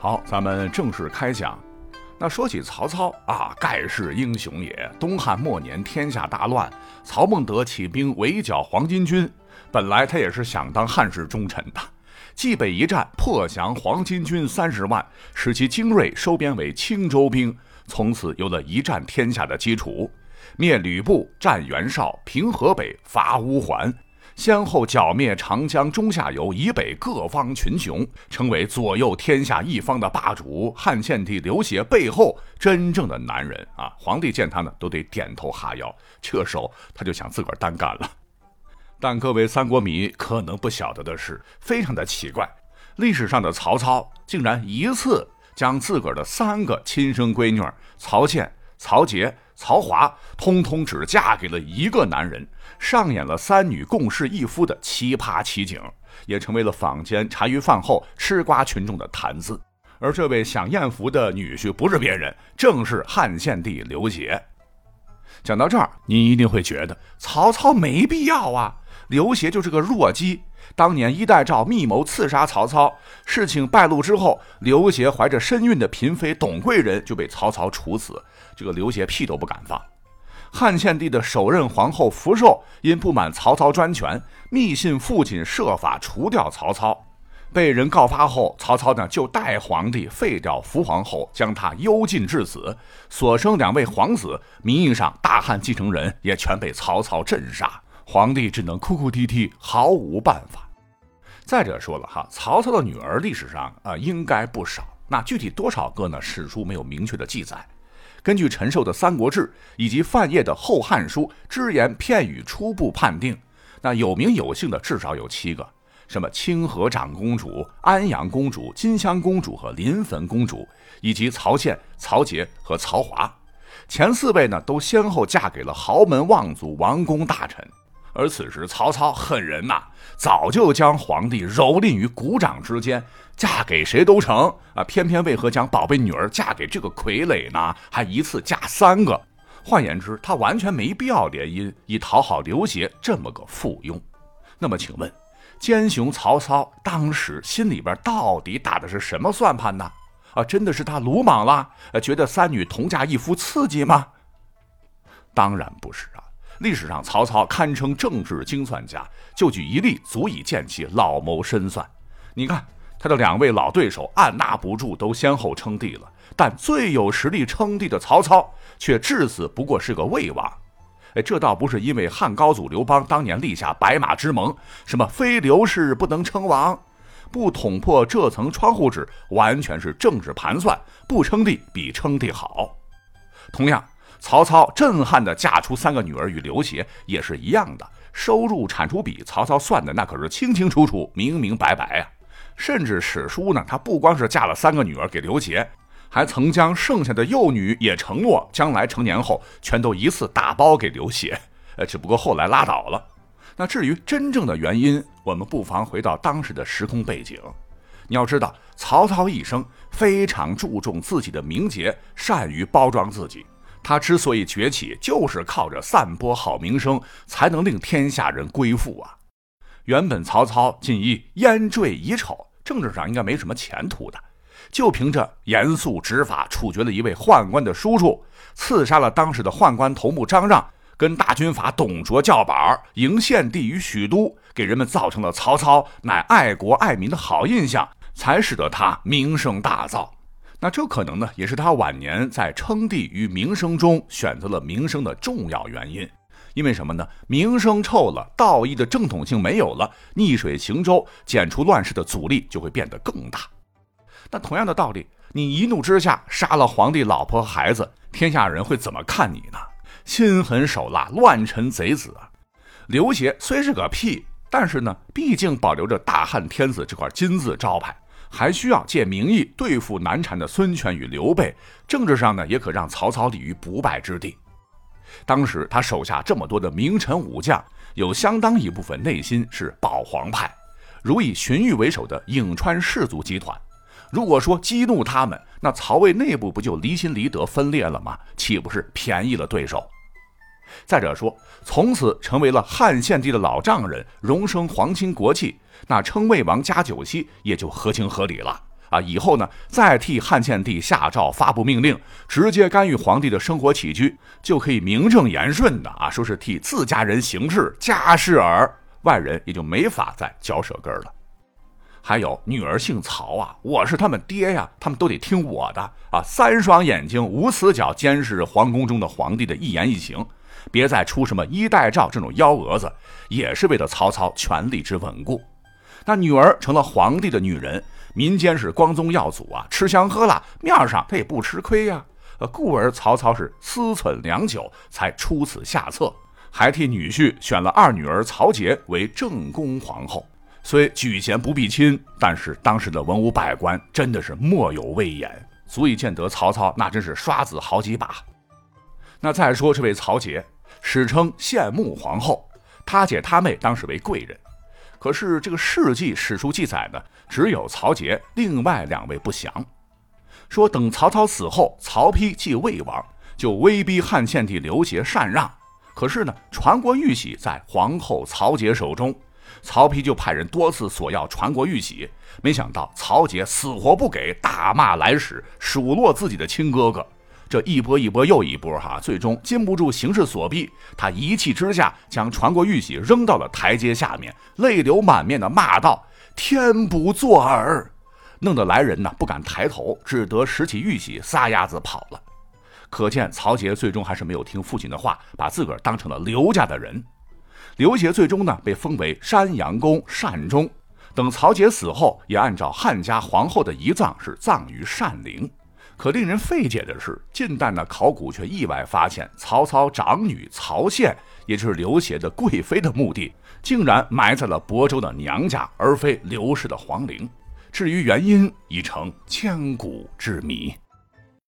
好，咱们正式开讲。那说起曹操啊，盖世英雄也。东汉末年，天下大乱，曹孟德起兵围剿黄巾军。本来他也是想当汉室忠臣的，冀北一战破降黄巾军三十万，使其精锐收编为青州兵，从此有了一战天下的基础。灭吕布，战袁绍，平河北，伐乌桓。先后剿灭长江中下游以北各方群雄，成为左右天下一方的霸主。汉献帝刘协背后真正的男人啊！皇帝见他呢，都得点头哈腰。这时候他就想自个儿单干了。但各位三国迷可能不晓得的是，非常的奇怪，历史上的曹操竟然一次将自个儿的三个亲生闺女曹倩、曹节。曹华通通只嫁给了一个男人，上演了三女共侍一夫的奇葩奇景，也成为了坊间茶余饭后吃瓜群众的谈资。而这位享艳福的女婿不是别人，正是汉献帝刘协。讲到这儿，您一定会觉得曹操没必要啊，刘协就是个弱鸡。当年衣带诏密谋刺杀曹操，事情败露之后，刘协怀着身孕的嫔妃董贵人就被曹操处死。这个刘协屁都不敢放。汉献帝的首任皇后福寿因不满曹操专权，密信父亲设法除掉曹操。被人告发后，曹操呢就代皇帝废掉福皇后，将她幽禁致死。所生两位皇子，名义上大汉继承人，也全被曹操镇杀。皇帝只能哭哭啼啼，毫无办法。再者说了哈，曹操的女儿历史上啊应该不少，那具体多少个呢？史书没有明确的记载。根据陈寿的《三国志》以及范晔的《后汉书》，只言片语初步判定，那有名有姓的至少有七个，什么清河长公主、安阳公主、金香公主和临汾公主，以及曹倩、曹节和曹华。前四位呢，都先后嫁给了豪门望族、王公大臣。而此时，曹操狠人呐，早就将皇帝蹂躏于股掌之间，嫁给谁都成啊！偏偏为何将宝贝女儿嫁给这个傀儡呢？还一次嫁三个，换言之，他完全没必要联姻，以讨好刘协这么个附庸。那么，请问，奸雄曹操当时心里边到底打的是什么算盘呢？啊，真的是他鲁莽了？觉得三女同嫁一夫刺激吗？当然不是啊。历史上，曹操堪称政治精算家，就举一例足以见其老谋深算。你看，他的两位老对手按捺不住，都先后称帝了，但最有实力称帝的曹操，却至死不过是个魏王。哎，这倒不是因为汉高祖刘邦当年立下白马之盟，什么非刘氏不能称王，不捅破这层窗户纸，完全是政治盘算，不称帝比称帝好。同样。曹操震撼地嫁出三个女儿与刘协也是一样的，收入产出比曹操算的那可是清清楚楚、明明白白啊！甚至史书呢，他不光是嫁了三个女儿给刘协，还曾将剩下的幼女也承诺将来成年后全都一次打包给刘协。呃，只不过后来拉倒了。那至于真正的原因，我们不妨回到当时的时空背景。你要知道，曹操一生非常注重自己的名节，善于包装自己。他之所以崛起，就是靠着散播好名声，才能令天下人归附啊。原本曹操仅以淹坠已丑，政治上应该没什么前途的，就凭着严肃执法，处决了一位宦官的叔叔，刺杀了当时的宦官头目张让，跟大军阀董卓叫板，迎献帝于许都，给人们造成了曹操乃爱国爱民的好印象，才使得他名声大噪。那这可能呢，也是他晚年在称帝与名声中选择了名声的重要原因。因为什么呢？名声臭了，道义的正统性没有了，逆水行舟，剪除乱世的阻力就会变得更大。那同样的道理，你一怒之下杀了皇帝老婆和孩子，天下人会怎么看你呢？心狠手辣，乱臣贼子啊！刘协虽是个屁，但是呢，毕竟保留着大汉天子这块金字招牌。还需要借名义对付难缠的孙权与刘备，政治上呢也可让曹操立于不败之地。当时他手下这么多的名臣武将，有相当一部分内心是保皇派，如以荀彧为首的颍川氏族集团。如果说激怒他们，那曹魏内部不就离心离德分裂了吗？岂不是便宜了对手？再者说，从此成为了汉献帝的老丈人，荣升皇亲国戚。那称魏王加九锡也就合情合理了。啊，以后呢再替汉献帝下诏发布命令，直接干预皇帝的生活起居，就可以名正言顺的啊，说是替自家人行事，家事儿，外人也就没法再嚼舌根了。还有女儿姓曹啊，我是他们爹呀，他们都得听我的啊，三双眼睛无死角监视皇宫中的皇帝的一言一行，别再出什么衣带诏这种幺蛾子，也是为了曹操权力之稳固。那女儿成了皇帝的女人，民间是光宗耀祖啊，吃香喝辣，面上他也不吃亏呀。呃，故而曹操是思忖良久，才出此下策，还替女婿选了二女儿曹节为正宫皇后。虽举贤不避亲，但是当时的文武百官真的是莫有畏严，足以见得曹操那真是刷子好几把。那再说这位曹节，史称献穆皇后，他姐他妹当时为贵人。可是这个事迹史书记载呢，只有曹节，另外两位不详。说等曹操死后，曹丕继魏王，就威逼汉献帝刘协禅让。可是呢，传国玉玺在皇后曹节手中，曹丕就派人多次索要传国玉玺，没想到曹节死活不给，大骂来使，数落自己的亲哥哥。这一波一波又一波，哈，最终禁不住形势所逼，他一气之下将传国玉玺扔到了台阶下面，泪流满面的骂道：“天不作耳！”弄得来人呢不敢抬头，只得拾起玉玺撒丫子跑了。可见曹杰最终还是没有听父亲的话，把自个儿当成了刘家的人。刘协最终呢被封为山阳公善终，等曹杰死后，也按照汉家皇后的遗葬是葬于善陵。可令人费解的是，近代呢考古却意外发现，曹操长女曹宪，也就是刘协的贵妃的墓地，竟然埋在了亳州的娘家，而非刘氏的皇陵。至于原因，已成千古之谜。